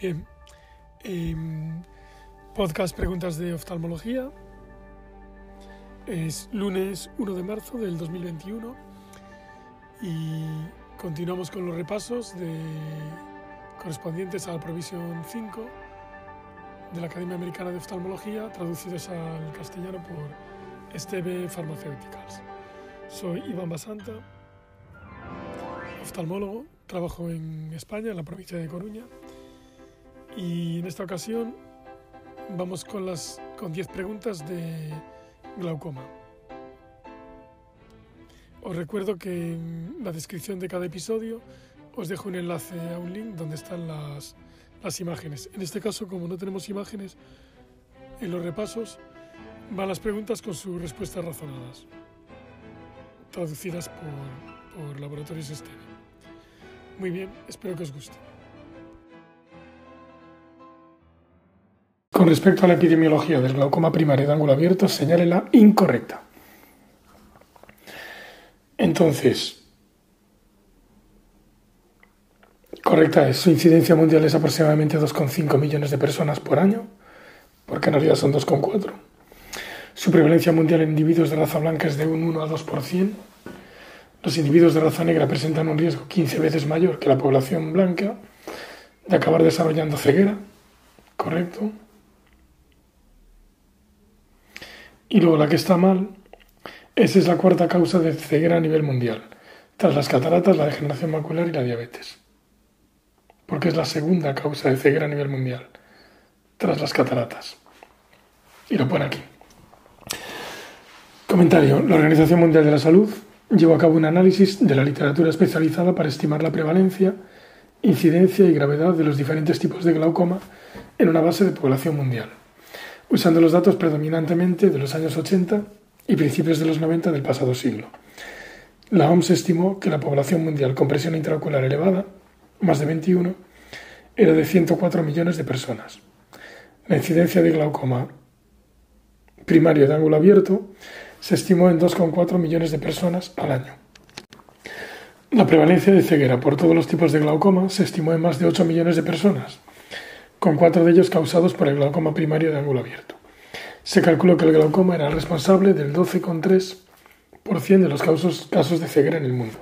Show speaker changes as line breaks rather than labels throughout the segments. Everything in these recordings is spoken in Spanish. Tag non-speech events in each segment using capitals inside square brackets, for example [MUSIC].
Bien. Em, podcast Preguntas de Oftalmología. Es lunes 1 de marzo del 2021 y continuamos con los repasos correspondientes a la Provisión 5 de la Academia Americana de Oftalmología, traducidos al castellano por Esteve Pharmaceuticals. Soy Iván Basanta, oftalmólogo, trabajo en España, en la provincia de Coruña y en esta ocasión vamos con las con 10 preguntas de glaucoma. Os recuerdo que en la descripción de cada episodio os dejo un enlace a un link donde están las, las imágenes. En este caso, como no tenemos imágenes en los repasos, van las preguntas con sus respuestas razonadas, traducidas por, por Laboratorios Esteve. Muy bien, espero que os guste. Con respecto a la epidemiología del glaucoma primario de ángulo abierto, señale la incorrecta. Entonces, correcta es, su incidencia mundial es aproximadamente 2,5 millones de personas por año, porque en realidad son 2,4. Su prevalencia mundial en individuos de raza blanca es de un 1 a 2%. Los individuos de raza negra presentan un riesgo 15 veces mayor que la población blanca de acabar desarrollando ceguera. Correcto. Y luego la que está mal, esa es la cuarta causa de ceguera a nivel mundial, tras las cataratas, la degeneración macular y la diabetes. Porque es la segunda causa de ceguera a nivel mundial, tras las cataratas. Y lo pone aquí. Comentario. La Organización Mundial de la Salud llevó a cabo un análisis de la literatura especializada para estimar la prevalencia, incidencia y gravedad de los diferentes tipos de glaucoma en una base de población mundial usando los datos predominantemente de los años 80 y principios de los 90 del pasado siglo. La OMS estimó que la población mundial con presión intraocular elevada, más de 21, era de 104 millones de personas. La incidencia de glaucoma primario de ángulo abierto se estimó en 2,4 millones de personas al año. La prevalencia de ceguera por todos los tipos de glaucoma se estimó en más de 8 millones de personas, con cuatro de ellos causados por el glaucoma primario de ángulo abierto. Se calculó que el glaucoma era responsable del 12,3% de los casos de ceguera en el mundo.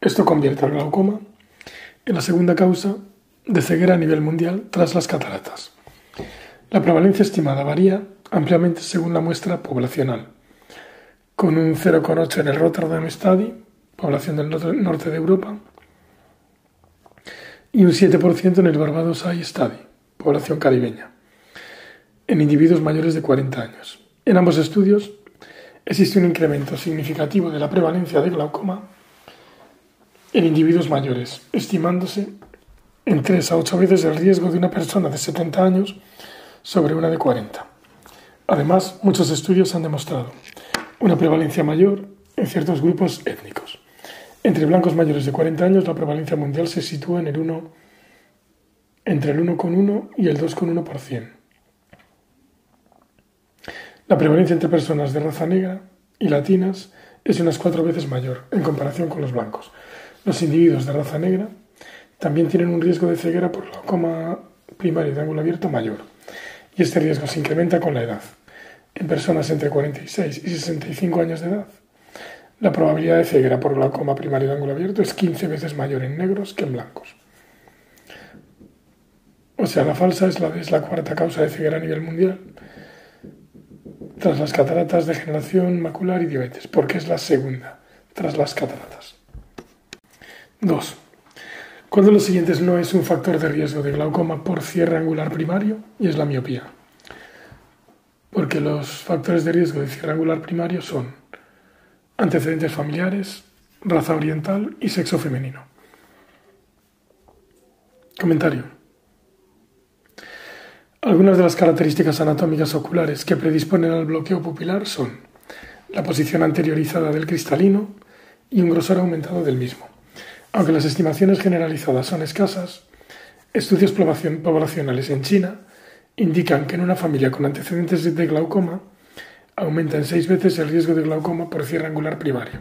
Esto convierte al glaucoma en la segunda causa de ceguera a nivel mundial tras las cataratas. La prevalencia estimada varía ampliamente según la muestra poblacional, con un 0,8 en el Rotterdam Study, población del norte de Europa, y un 7% en el Barbados Eye Study, población caribeña, en individuos mayores de 40 años. En ambos estudios existe un incremento significativo de la prevalencia de glaucoma en individuos mayores, estimándose en 3 a 8 veces el riesgo de una persona de 70 años sobre una de 40. Además, muchos estudios han demostrado una prevalencia mayor en ciertos grupos étnicos. Entre blancos mayores de 40 años, la prevalencia mundial se sitúa en el 1 entre el 1,1 y el 2,1%. La prevalencia entre personas de raza negra y latinas es unas cuatro veces mayor en comparación con los blancos. Los individuos de raza negra también tienen un riesgo de ceguera por glaucoma primario de ángulo abierto mayor, y este riesgo se incrementa con la edad. En personas entre 46 y 65 años de edad, la probabilidad de ceguera por glaucoma primario de ángulo abierto es 15 veces mayor en negros que en blancos. O sea, la falsa es la, cuarta causa de ceguera a nivel mundial, tras las cataratas, degeneración macular y diabetes, porque es la segunda, tras las cataratas. 2. ¿Cuál de los siguientes no es un factor de riesgo de glaucoma por cierre angular primario? Y es la miopía. Porque los factores de riesgo de cierre angular primario son antecedentes familiares, raza oriental y sexo femenino. Comentario. Algunas de las características anatómicas oculares que predisponen al bloqueo pupilar son la posición anteriorizada del cristalino y un grosor aumentado del mismo. Aunque las estimaciones generalizadas son escasas, estudios poblacionales en China indican que en una familia con antecedentes de glaucoma aumenta en seis veces el riesgo de glaucoma por cierre angular primario.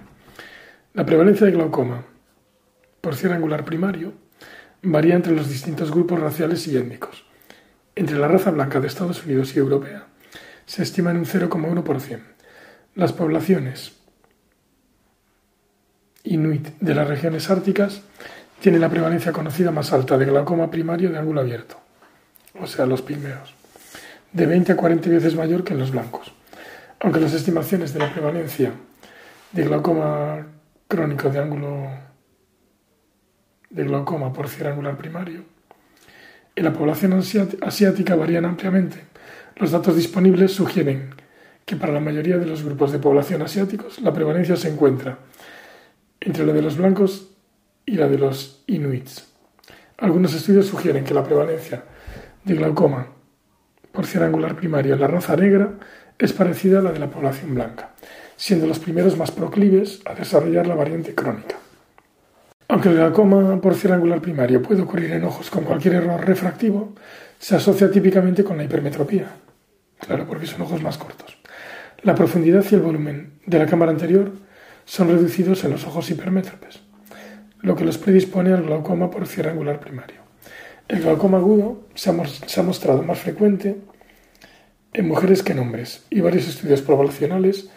La prevalencia de glaucoma por cierre angular primario varía entre los distintos grupos raciales y étnicos. Entre la raza blanca de Estados Unidos y europea se estima en un 0,1%. Las poblaciones inuit de las regiones árticas tienen la prevalencia conocida más alta de glaucoma primario de ángulo abierto, o sea, los pigmeos, de 20 a 40 veces mayor que en los blancos. Aunque las estimaciones de la prevalencia de glaucoma crónico de ángulo de glaucoma por angular primario en la población asiática varían ampliamente. Los datos disponibles sugieren que para la mayoría de los grupos de población asiáticos la prevalencia se encuentra entre la de los blancos y la de los inuits. Algunos estudios sugieren que la prevalencia de glaucoma por angular primario en la raza negra es parecida a la de la población blanca, siendo los primeros más proclives a desarrollar la variante crónica. Aunque el glaucoma por angular primario puede ocurrir en ojos con cualquier error refractivo, se asocia típicamente con la hipermetropía. Claro, porque son ojos más cortos. La profundidad y el volumen de la cámara anterior son reducidos en los ojos hipermétropes, lo que los predispone al glaucoma por angular primario. El glaucoma agudo se ha, mostrado más frecuente en mujeres que en hombres y varios estudios poblacionales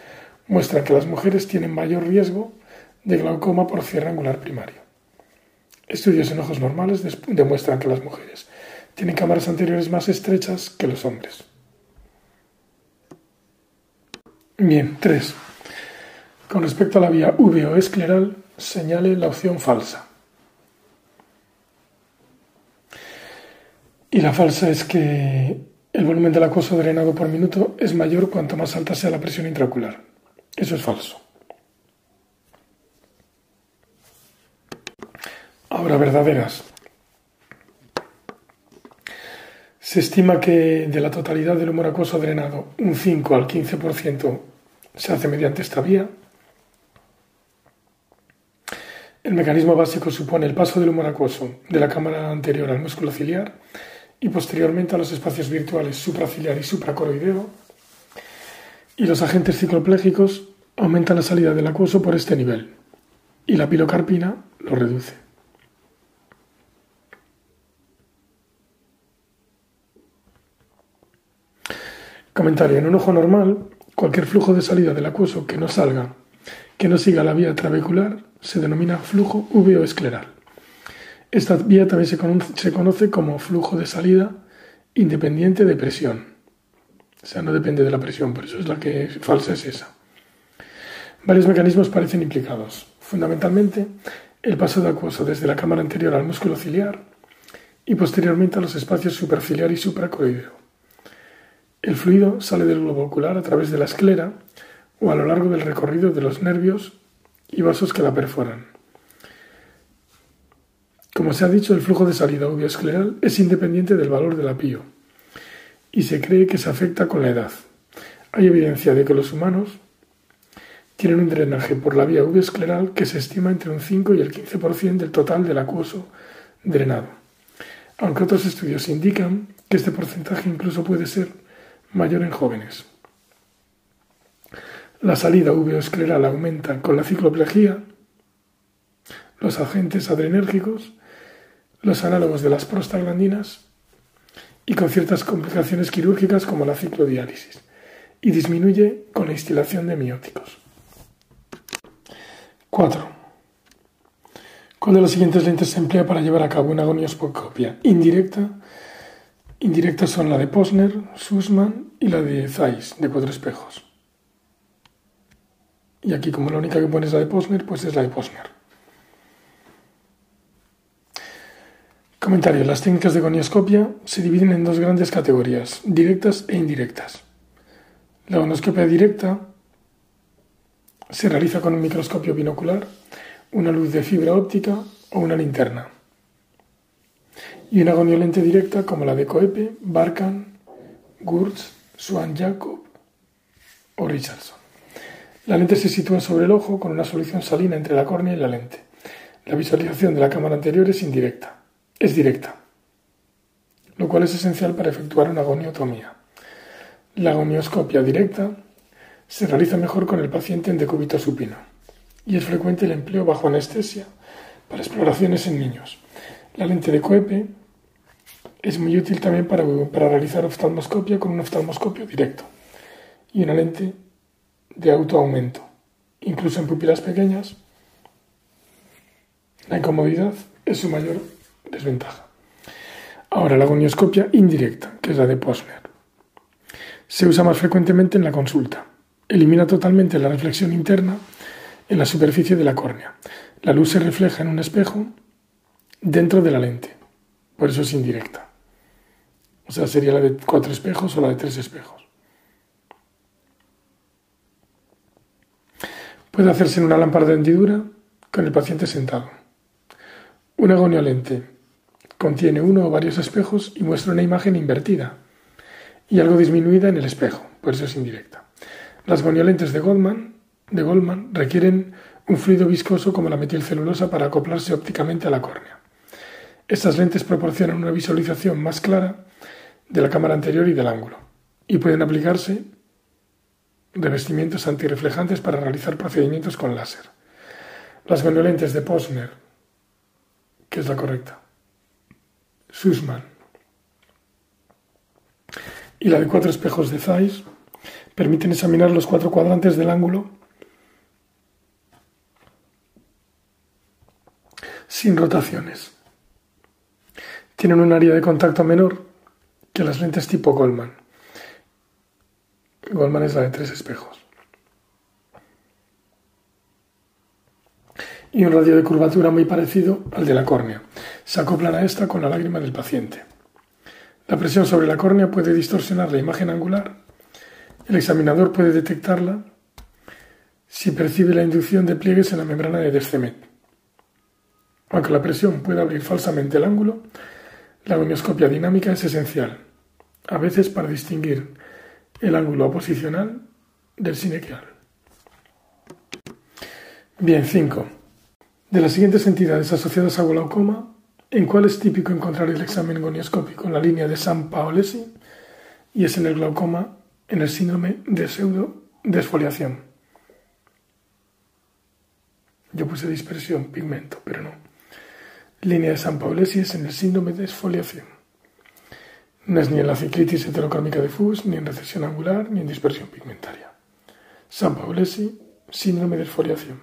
muestran que las mujeres tienen mayor riesgo de glaucoma por cierre angular primario. Estudios en ojos normales demuestran que las mujeres tienen cámaras anteriores más estrechas que los hombres. Bien, 3. Con respecto a la vía uveo-escleral, señale la opción falsa. Y la falsa es que el volumen del acoso drenado por minuto es mayor cuanto más alta sea la presión intraocular. Eso es falso. Ahora, verdaderas. Se estima que de la totalidad del humor acuoso drenado, un 5 al 15% se hace mediante esta vía el mecanismo básico supone el paso del humor acuoso de la cámara anterior al músculo ciliar y posteriormente a los espacios virtuales supraciliar y supracoroideo. Y los agentes cicloplégicos aumentan la salida del acuoso por este nivel y la pilocarpina lo reduce. Comentario. En un ojo normal, cualquier flujo de salida del acuoso que no salga, que no siga la vía trabecular, se denomina flujo escleral. Esta vía también se conoce, como flujo de salida independiente de presión. O sea, no depende de la presión, por eso es la que falsa es esa. Varios mecanismos parecen implicados. Fundamentalmente, el paso de acuoso desde la cámara anterior al músculo ciliar y posteriormente a los espacios superciliar y supracoroideo. El fluido sale del globo ocular a través de la esclera o a lo largo del recorrido de los nervios y vasos que la perforan. Como se ha dicho, el flujo de salida escleral es independiente del valor del apío y se cree que se afecta con la edad. Hay evidencia de que los humanos tienen un drenaje por la vía escleral que se estima entre un 5 y el 15% del total del acuoso drenado, aunque otros estudios indican que este porcentaje incluso puede ser mayor en jóvenes. La salida uveoescleral aumenta con la cicloplegia, los agentes adrenérgicos, los análogos de las prostaglandinas y con ciertas complicaciones quirúrgicas como la ciclodiálisis, y disminuye con la instilación de mióticos. 4. ¿Cuál de las siguientes lentes se emplea para llevar a cabo una agonioscopia indirecta? Indirectas son la de Posner, Sussman y la de Zeiss, de cuatro espejos. Y aquí, como la única que pones la de Posner, pues es la de Posner. Comentario. Las técnicas de gonioscopia se dividen en dos grandes categorías, directas e indirectas. La gonioscopia directa se realiza con un microscopio binocular, una luz de fibra óptica o una linterna. Y una goniolente directa como la de Coepe, Barkan, Gurtz, Swan Jacob o Richardson. La lente se sitúa sobre el ojo con una solución salina entre la córnea y la lente. La visualización de la cámara anterior es indirecta, es directa, lo cual es esencial para efectuar una goniotomía. La gonioscopia directa se realiza mejor con el paciente en decúbito supino y es frecuente el empleo bajo anestesia para exploraciones en niños. La lente de Coepe es muy útil también para, realizar oftalmoscopia con un oftalmoscopio directo y una lente de autoaumento. Incluso en pupilas pequeñas, la incomodidad es su mayor desventaja. Ahora, la gonioscopia indirecta, que es la de Posner. Se usa más frecuentemente en la consulta. Elimina totalmente la reflexión interna en la superficie de la córnea. La luz se refleja en un espejo dentro de la lente. Por eso es indirecta. O sea, sería la de cuatro espejos o la de tres espejos. Puede hacerse en una lámpara de hendidura con el paciente sentado. Una goniolente contiene uno o varios espejos y muestra una imagen invertida y algo disminuida en el espejo, por eso es indirecta. Las goniolentes de Goldman, de Goldman requieren un fluido viscoso como la metilcelulosa para acoplarse ópticamente a la córnea. Estas lentes proporcionan una visualización más clara de la cámara anterior y del ángulo, y pueden aplicarse revestimientos antirreflejantes para realizar procedimientos con láser. Las goniolentes de Posner, que es la correcta, Sussman y la de cuatro espejos de Zeiss permiten examinar los cuatro cuadrantes del ángulo sin rotaciones. Tienen un área de contacto menor que las lentes tipo Goldman. Goldman es la de tres espejos. Y un radio de curvatura muy parecido al de la córnea. Se acoplan a esta con la lágrima del paciente. La presión sobre la córnea puede distorsionar la imagen angular. El examinador puede detectarla si percibe la inducción de pliegues en la membrana de Descemet. Aunque la presión pueda abrir falsamente el ángulo, la gonioscopia dinámica es esencial, a veces para distinguir el ángulo oposicional del sinequial. Bien, 5. De las siguientes entidades asociadas a glaucoma, ¿en cuál es típico encontrar el examen gonioscópico? En la línea de San Paolesi y es en el glaucoma en el síndrome de pseudo desfoliación. Yo puse dispersión, pigmento, pero no. Línea de San Paolesi es en el síndrome de desfoliación. No es ni en la ciclitis heterocrómica de Fuchs, ni en recesión angular, ni en dispersión pigmentaria. San Paolesi, síndrome de desfoliación.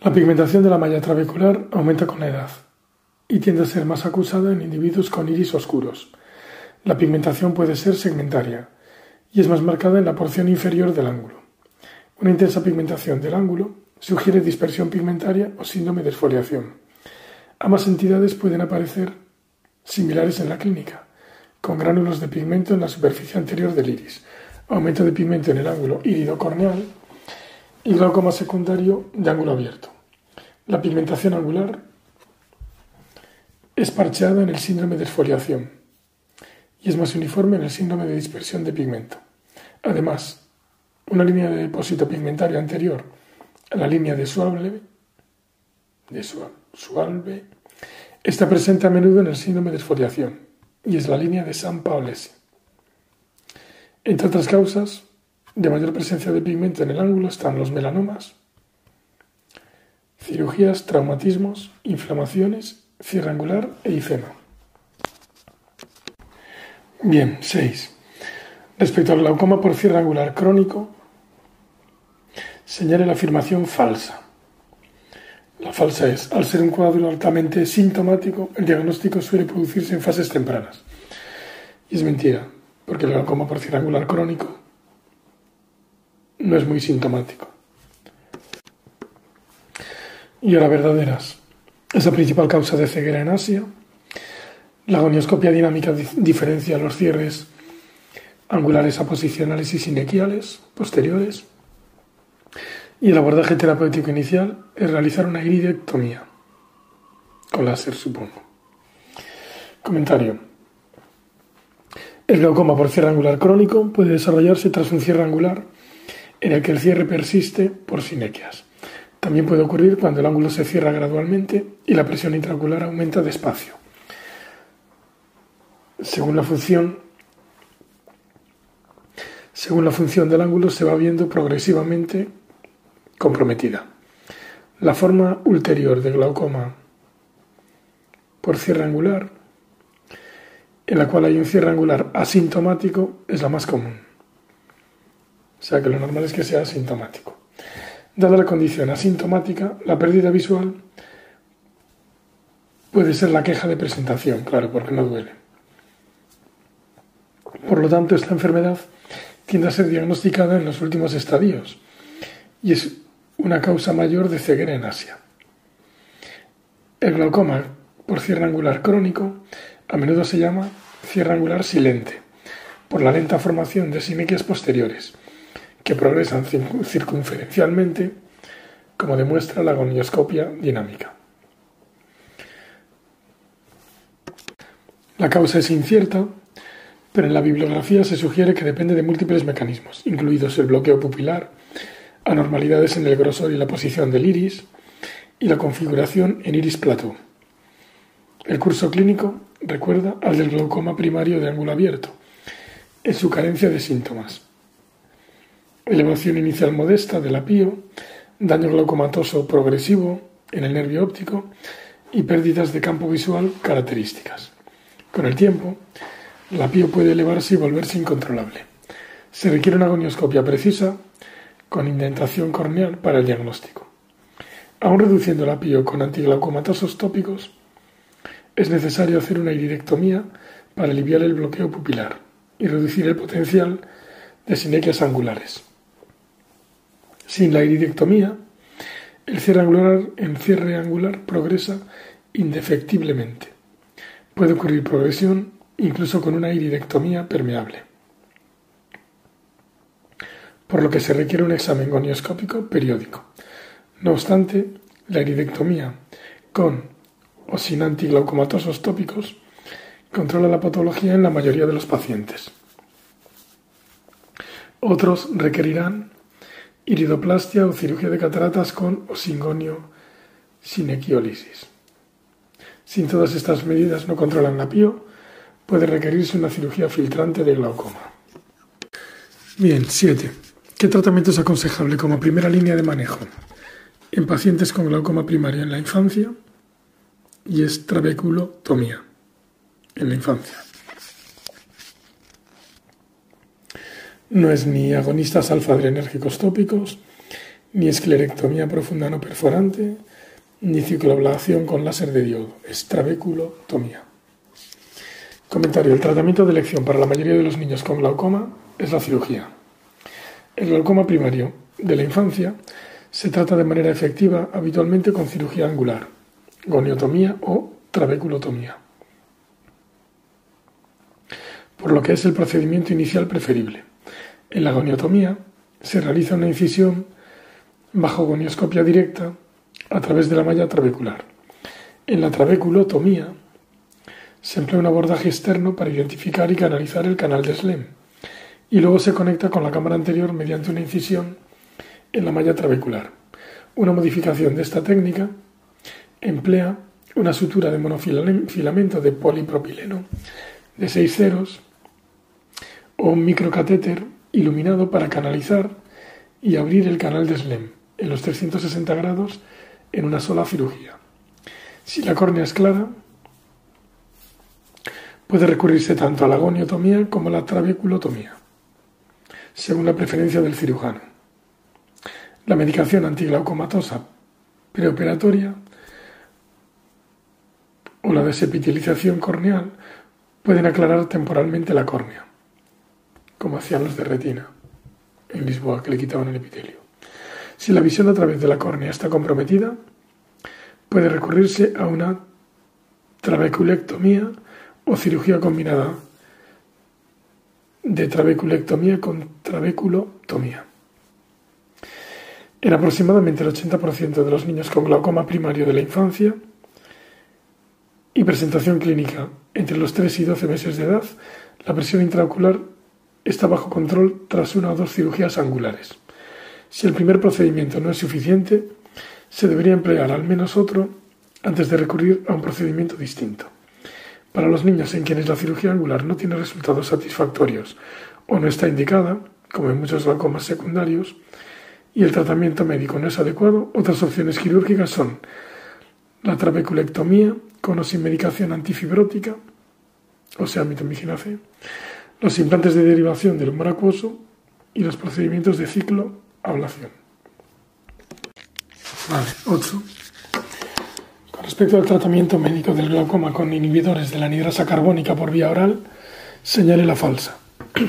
La pigmentación de la malla trabecular aumenta con la edad y tiende a ser más acusada en individuos con iris oscuros. La pigmentación puede ser segmentaria y es más marcada en la porción inferior del ángulo. Una intensa pigmentación del ángulo sugiere dispersión pigmentaria o síndrome de esfoliación. Ambas entidades pueden aparecer similares en la clínica, con gránulos de pigmento en la superficie anterior del iris, aumento de pigmento en el ángulo irido-corneal y glaucoma secundario de ángulo abierto. La pigmentación angular es parcheada en el síndrome de esfoliación y es más uniforme en el síndrome de dispersión de pigmento. Además, una línea de depósito pigmentario anterior a la línea de Sualve, de está presente a menudo en el síndrome de esfoliación y es la línea de San Paolesi. Entre otras causas de mayor presencia de pigmento en el ángulo están los melanomas, cirugías, traumatismos, inflamaciones, cierre angular e ifema. Bien, 6. Respecto al glaucoma por cierre angular crónico, señale la afirmación falsa. La falsa es, al ser un cuadro altamente sintomático, el diagnóstico suele producirse en fases tempranas. Y es mentira, porque el glaucoma cierre angular crónico no es muy sintomático y ahora verdaderas. Es la principal causa de ceguera en Asia. La gonioscopia dinámica diferencia los cierres angulares aposicionales y sinequiales posteriores. Y el abordaje terapéutico inicial es realizar una iridectomía, con láser supongo. Comentario. El glaucoma por cierre angular crónico puede desarrollarse tras un cierre angular en el que el cierre persiste por sinequias. También puede ocurrir cuando el ángulo se cierra gradualmente y la presión intraocular aumenta despacio. Según la función según la función del ángulo se va viendo progresivamente comprometida. La forma ulterior de glaucoma por cierre angular, en la cual hay un cierre angular asintomático, es la más común. O sea que lo normal es que sea asintomático. Dada la condición asintomática, la pérdida visual puede ser la queja de presentación, claro, porque no duele. Por lo tanto, esta enfermedad tiende a ser diagnosticada en los últimos estadios y es una causa mayor de ceguera en Asia. El glaucoma por cierre angular crónico a menudo se llama cierre angular silente, por la lenta formación de simiquias posteriores, que progresan circunferencialmente, como demuestra la gonioscopia dinámica. La causa es incierta, pero en la bibliografía se sugiere que depende de múltiples mecanismos, incluidos el bloqueo pupilar, anormalidades en el grosor y la posición del iris y la configuración en iris plató. El curso clínico recuerda al del glaucoma primario de ángulo abierto, en su carencia de síntomas. Elevación inicial modesta del apío, daño glaucomatoso progresivo en el nervio óptico y pérdidas de campo visual características. Con el tiempo, el apío puede elevarse y volverse incontrolable. Se requiere una gonioscopia precisa con indentación corneal para el diagnóstico. Aún reduciendo el apio con antiglaucomatosos tópicos, es necesario hacer una iridectomía para aliviar el bloqueo pupilar y reducir el potencial de sinequias angulares. Sin la iridectomía, el cierre angular en cierre angular progresa indefectiblemente. Puede ocurrir progresión incluso con una iridectomía permeable por lo que se requiere un examen gonioscópico periódico. No obstante, la iridectomía con o sin antiglaucomatosos tópicos controla la patología en la mayoría de los pacientes. Otros requerirán iridoplastia o cirugía de cataratas con o sin gonio sinequiólisis. Si todas estas medidas no controlan la pio, puede requerirse una cirugía filtrante de glaucoma. Bien, 7. ¿Qué tratamiento es aconsejable como primera línea de manejo en pacientes con glaucoma primario en la infancia y es trabeculotomía en la infancia? No es ni agonistas alfa-adrenérgicos tópicos, ni esclerectomía profunda no perforante, ni cicloablación con láser de diodo. Es trabeculotomía. Comentario. El tratamiento de elección para la mayoría de los niños con glaucoma es la cirugía. El glaucoma primario de la infancia se trata de manera efectiva habitualmente con cirugía angular, goniotomía o trabeculotomía, por lo que es el procedimiento inicial preferible. En la goniotomía se realiza una incisión bajo gonioscopia directa a través de la malla trabecular. En la trabeculotomía se emplea un abordaje externo para identificar y canalizar el canal de Slem y luego se conecta con la cámara anterior mediante una incisión en la malla trabecular. Una modificación de esta técnica emplea una sutura de monofilamento de polipropileno de 6 ceros o un microcatéter iluminado para canalizar y abrir el canal de SLEM en los 360 grados en una sola cirugía. Si la córnea es clara, puede recurrirse tanto a la goniotomía como a la trabeculotomía según la preferencia del cirujano. La medicación antiglaucomatosa preoperatoria o la desepitelización corneal pueden aclarar temporalmente la córnea, como hacían los de retina en Lisboa, que le quitaban el epitelio. Si la visión a través de la córnea está comprometida, puede recurrirse a una trabeculectomía o cirugía combinada de trabeculectomía con trabeculotomía. En aproximadamente el 80% de los niños con glaucoma primario de la infancia y presentación clínica entre los 3 y 12 meses de edad, la presión intraocular está bajo control tras una o dos cirugías angulares. Si el primer procedimiento no es suficiente, se debería emplear al menos otro antes de recurrir a un procedimiento distinto. Para los niños en quienes la cirugía angular no tiene resultados satisfactorios o no está indicada, como en muchos glaucomas secundarios, y el tratamiento médico no es adecuado, otras opciones quirúrgicas son la trabeculectomía con o sin medicación antifibrótica, o sea, mitomicina C, los implantes de derivación del humor acuoso y los procedimientos de ciclo ablación. Vale, 8. Respecto al tratamiento médico del glaucoma con inhibidores de la anidrasa carbónica por vía oral, señale la falsa. [CLEARS THROAT]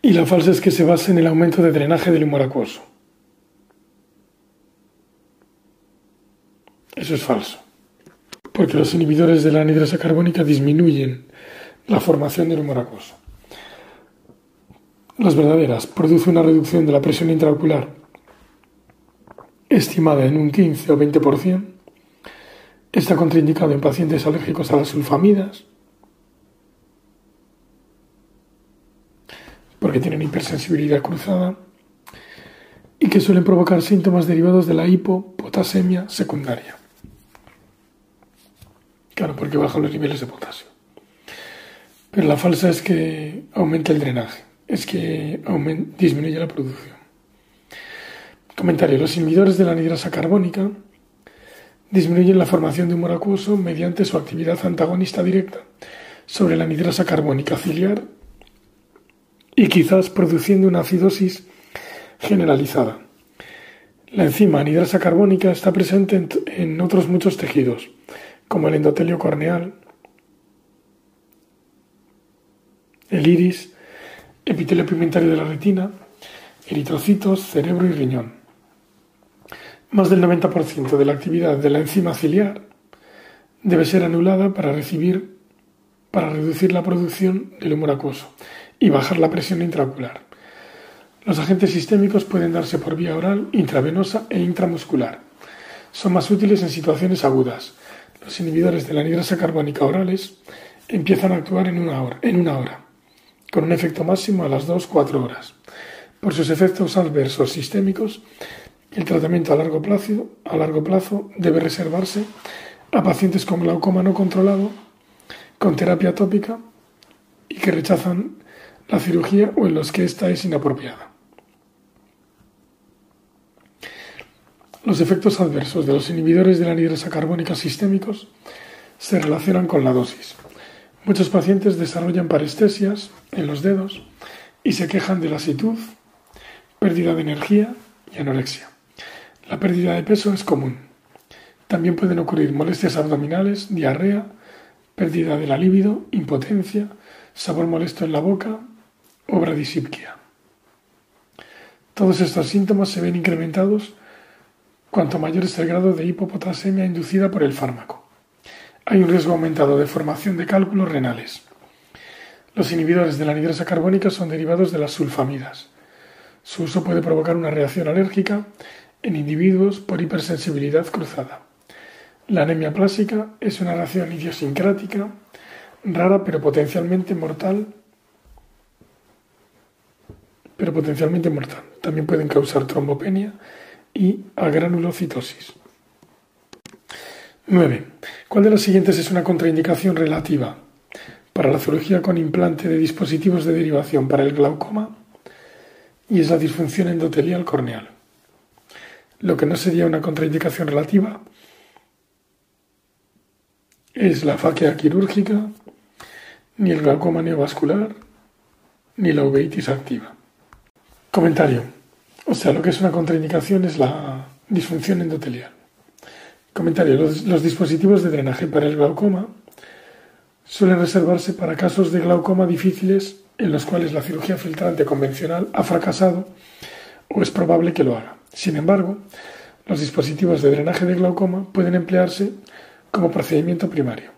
Y la falsa es que se basa en el aumento de drenaje del humor acuoso. Eso es falso. Porque los inhibidores de la anidrasa carbónica disminuyen la formación del humor acuoso. Las verdaderas produce una reducción de la presión intraocular estimada en un 15 o 20%. Está contraindicado en pacientes alérgicos a las sulfamidas porque tienen hipersensibilidad cruzada y que suelen provocar síntomas derivados de la hipopotasemia secundaria. Claro, porque bajan los niveles de potasio. Pero la falsa es que aumenta el drenaje, es que disminuye la producción. Comentario. Los inhibidores de la anidrasa carbónica disminuyen la formación de humor acuoso mediante su actividad antagonista directa sobre la anidrasa carbónica ciliar y quizás produciendo una acidosis generalizada. La enzima anidrasa carbónica está presente en, otros muchos tejidos, como el endotelio corneal, el iris, epitelio pigmentario de la retina, eritrocitos, cerebro y riñón. Más del 90% de la actividad de la enzima ciliar debe ser anulada para recibir para reducir la producción del humor acuoso y bajar la presión intraocular. Los agentes sistémicos pueden darse por vía oral, intravenosa e intramuscular. Son más útiles en situaciones agudas. Los inhibidores de la anidrasa carbónica orales empiezan a actuar en una hora, en una hora con un efecto máximo a las 2-4 horas. Por sus efectos adversos sistémicos, el tratamiento a largo, plazo, debe reservarse a pacientes con glaucoma no controlado, con terapia tópica y que rechazan la cirugía o en los que ésta es inapropiada. Los efectos adversos de los inhibidores de la anidrasa carbónica sistémicos se relacionan con la dosis. Muchos pacientes desarrollan parestesias en los dedos y se quejan de lasitud, pérdida de energía y anorexia. La pérdida de peso es común. También pueden ocurrir molestias abdominales, diarrea, pérdida de la libido, impotencia, sabor molesto en la boca, o bradisipquia. Todos estos síntomas se ven incrementados cuanto mayor es el grado de hipopotasemia inducida por el fármaco. Hay un riesgo aumentado de formación de cálculos renales. Los inhibidores de la anidrasa carbónica son derivados de las sulfamidas. Su uso puede provocar una reacción alérgica en individuos por hipersensibilidad cruzada. La anemia plástica es una reacción idiosincrática, rara pero potencialmente mortal pero potencialmente mortal. También pueden causar trombopenia y agranulocitosis. 9. ¿Cuál de las siguientes es una contraindicación relativa para la cirugía con implante de dispositivos de derivación para el glaucoma? Y es la disfunción endotelial corneal. Lo que no sería una contraindicación relativa es la faquea quirúrgica, ni el glaucoma neovascular, ni la uveitis activa. Comentario. O sea, lo que es una contraindicación es la disfunción endotelial. Comentario. Los, dispositivos de drenaje para el glaucoma suelen reservarse para casos de glaucoma difíciles en los cuales la cirugía filtrante convencional ha fracasado o es probable que lo haga. Sin embargo, los dispositivos de drenaje de glaucoma pueden emplearse como procedimiento primario.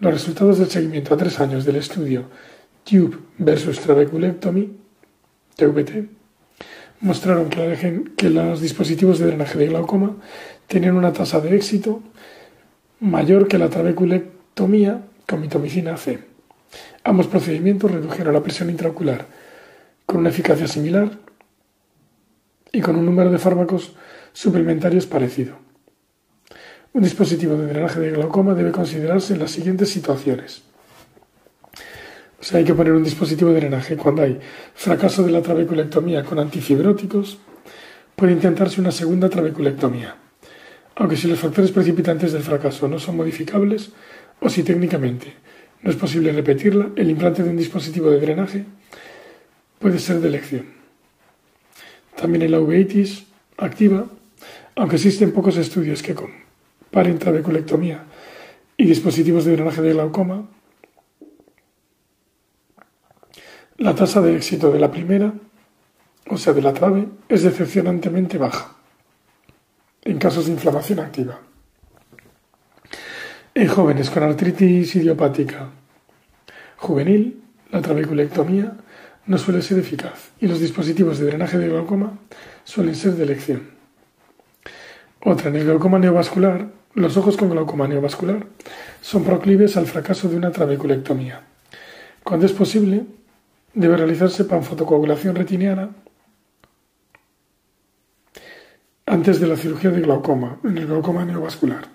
Los resultados del seguimiento a tres años del estudio Tube versus Trabeculectomy, TVT, mostraron que, los dispositivos de drenaje de glaucoma tenían una tasa de éxito mayor que la trabeculectomía con mitomicina C. Ambos procedimientos redujeron la presión intraocular con una eficacia similar y con un número de fármacos suplementarios parecido. Un dispositivo de drenaje de glaucoma debe considerarse en las siguientes situaciones. O sea, hay que poner un dispositivo de drenaje cuando hay fracaso de la trabeculectomía con antifibróticos, puede intentarse una segunda trabeculectomía, aunque si los factores precipitantes del fracaso no son modificables o si técnicamente no es posible repetirla, el implante de un dispositivo de drenaje puede ser de elección. También en la uveitis activa, aunque existen pocos estudios que comparen trabeculectomía y dispositivos de drenaje de glaucoma, la tasa de éxito de la primera, o sea, de la trave, es decepcionantemente baja en casos de inflamación activa. En jóvenes con artritis idiopática juvenil, la trabeculectomía no suele ser eficaz y los dispositivos de drenaje de glaucoma suelen ser de elección. Otra, en el glaucoma neovascular, los ojos con glaucoma neovascular son proclives al fracaso de una trabeculectomía. Cuando es posible, debe realizarse panfotocoagulación retiniana antes de la cirugía de glaucoma, en el glaucoma neovascular.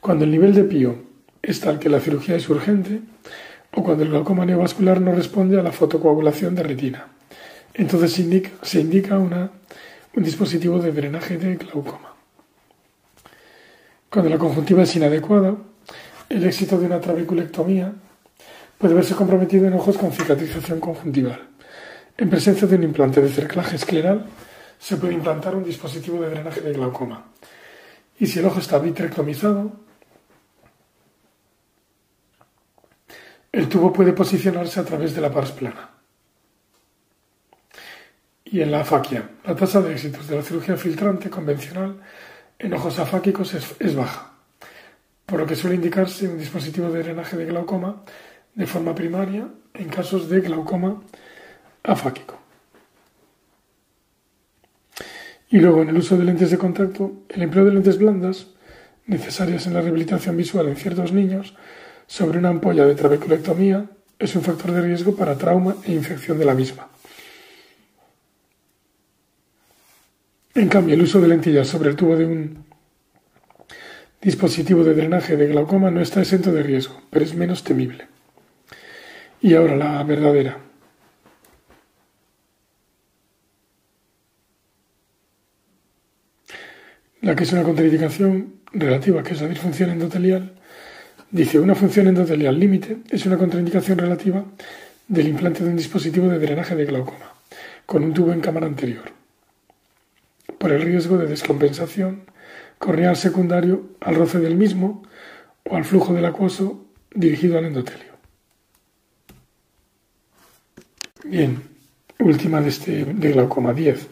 Cuando el nivel de pío es tal que la cirugía es urgente o cuando el glaucoma neovascular no responde a la fotocoagulación de retina. Entonces se indica, un dispositivo de drenaje de glaucoma. Cuando la conjuntiva es inadecuada, el éxito de una trabeculectomía puede verse comprometido en ojos con cicatrización conjuntival. En presencia de un implante de cerclaje escleral, se puede implantar un dispositivo de drenaje de glaucoma. Y si el ojo está vitrectomizado, El tubo puede posicionarse a través de la pars plana. Y en la afaquia, la tasa de éxitos de la cirugía filtrante convencional en ojos afáquicos es, baja, por lo que suele indicarse un dispositivo de drenaje de glaucoma de forma primaria en casos de glaucoma afáquico. Y luego, en el uso de lentes de contacto, el empleo de lentes blandas, necesarias en la rehabilitación visual en ciertos niños, sobre una ampolla de trabeculectomía es un factor de riesgo para trauma e infección de la misma. En cambio, el uso de lentillas sobre el tubo de un dispositivo de drenaje de glaucoma no está exento de riesgo, pero es menos temible. Y ahora la verdadera. La que es una contraindicación relativa, que es la disfunción endotelial, Dice, una función endotelial límite es una contraindicación relativa del implante de un dispositivo de drenaje de glaucoma, con un tubo en cámara anterior, por el riesgo de descompensación corneal secundario al roce del mismo o al flujo del acuoso dirigido al endotelio. Bien, última de, este, de glaucoma 10.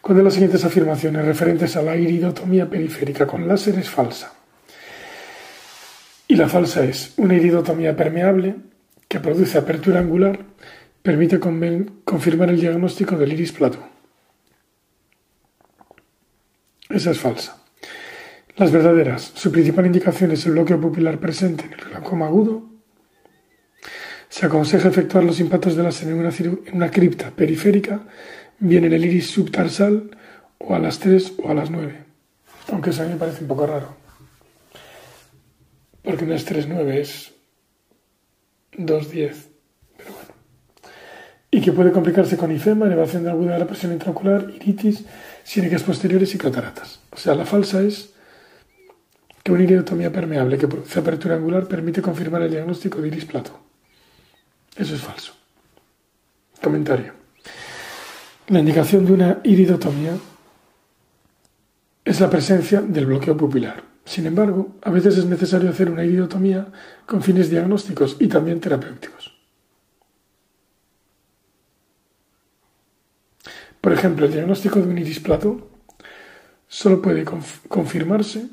¿Cuál de las siguientes afirmaciones referentes a la iridotomía periférica con láser es falsa? Y la falsa es una iridotomía permeable que produce apertura angular, permite confirmar el diagnóstico del iris plato. Esa es falsa. Las verdaderas, su principal indicación es el bloqueo pupilar presente en el glaucoma agudo. Se aconseja efectuar los impactos de la en en una cripta periférica, bien en el iris subtarsal o a las 3 o a las 9. Aunque eso a mí me parece un poco raro porque no es 3,9, es 2,10. Pero bueno. Y que puede complicarse con ifema, elevación de aguda de la presión intraocular, iritis, sínicas posteriores y cataratas. O sea, la falsa es que una iridotomía permeable que produce apertura angular permite confirmar el diagnóstico de iris plato. Eso es falso. Comentario. La indicación de una iridotomía es la presencia del bloqueo pupilar. Sin embargo, a veces es necesario hacer una iridotomía con fines diagnósticos y también terapéuticos. Por ejemplo, el diagnóstico de un iris plato solo puede confirmarse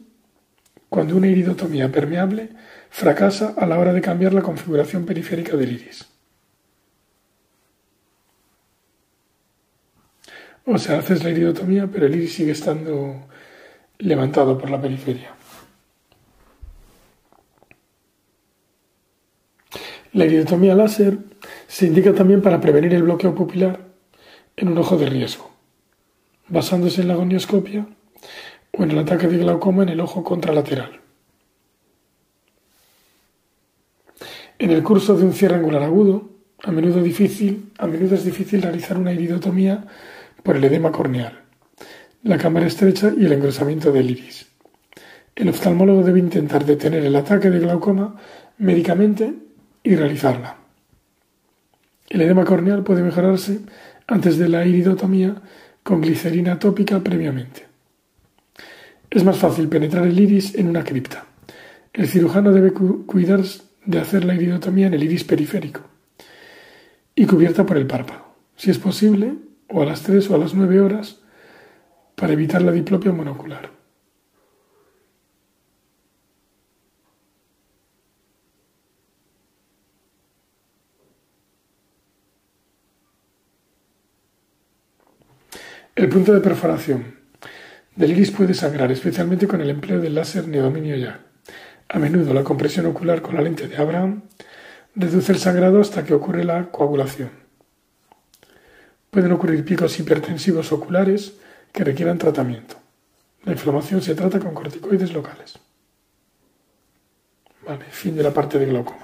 cuando una iridotomía permeable fracasa a la hora de cambiar la configuración periférica del iris. O sea, haces la iridotomía, pero el iris sigue estando levantado por la periferia. La iridotomía láser se indica también para prevenir el bloqueo pupilar en un ojo de riesgo, basándose en la gonioscopia o en el ataque de glaucoma en el ojo contralateral. En el curso de un cierre angular agudo, a menudo, es difícil realizar una iridotomía por el edema corneal, la cámara estrecha y el engrosamiento del iris. El oftalmólogo debe intentar detener el ataque de glaucoma médicamente y realizarla. El edema corneal puede mejorarse antes de la iridotomía con glicerina tópica previamente. Es más fácil penetrar el iris en una cripta. El cirujano debe cuidar de hacer la iridotomía en el iris periférico y cubierta por el párpado, si es posible, o a las 3 o a las 9 horas, para evitar la diplopia monocular. El punto de perforación del iris puede sangrar, especialmente con el empleo del láser neodominio ya. A menudo la compresión ocular con la lente de Abraham reduce el sangrado hasta que ocurre la coagulación. Pueden ocurrir picos hipertensivos oculares que requieran tratamiento. La inflamación se trata con corticoides locales. Vale, fin de la parte de glaucoma.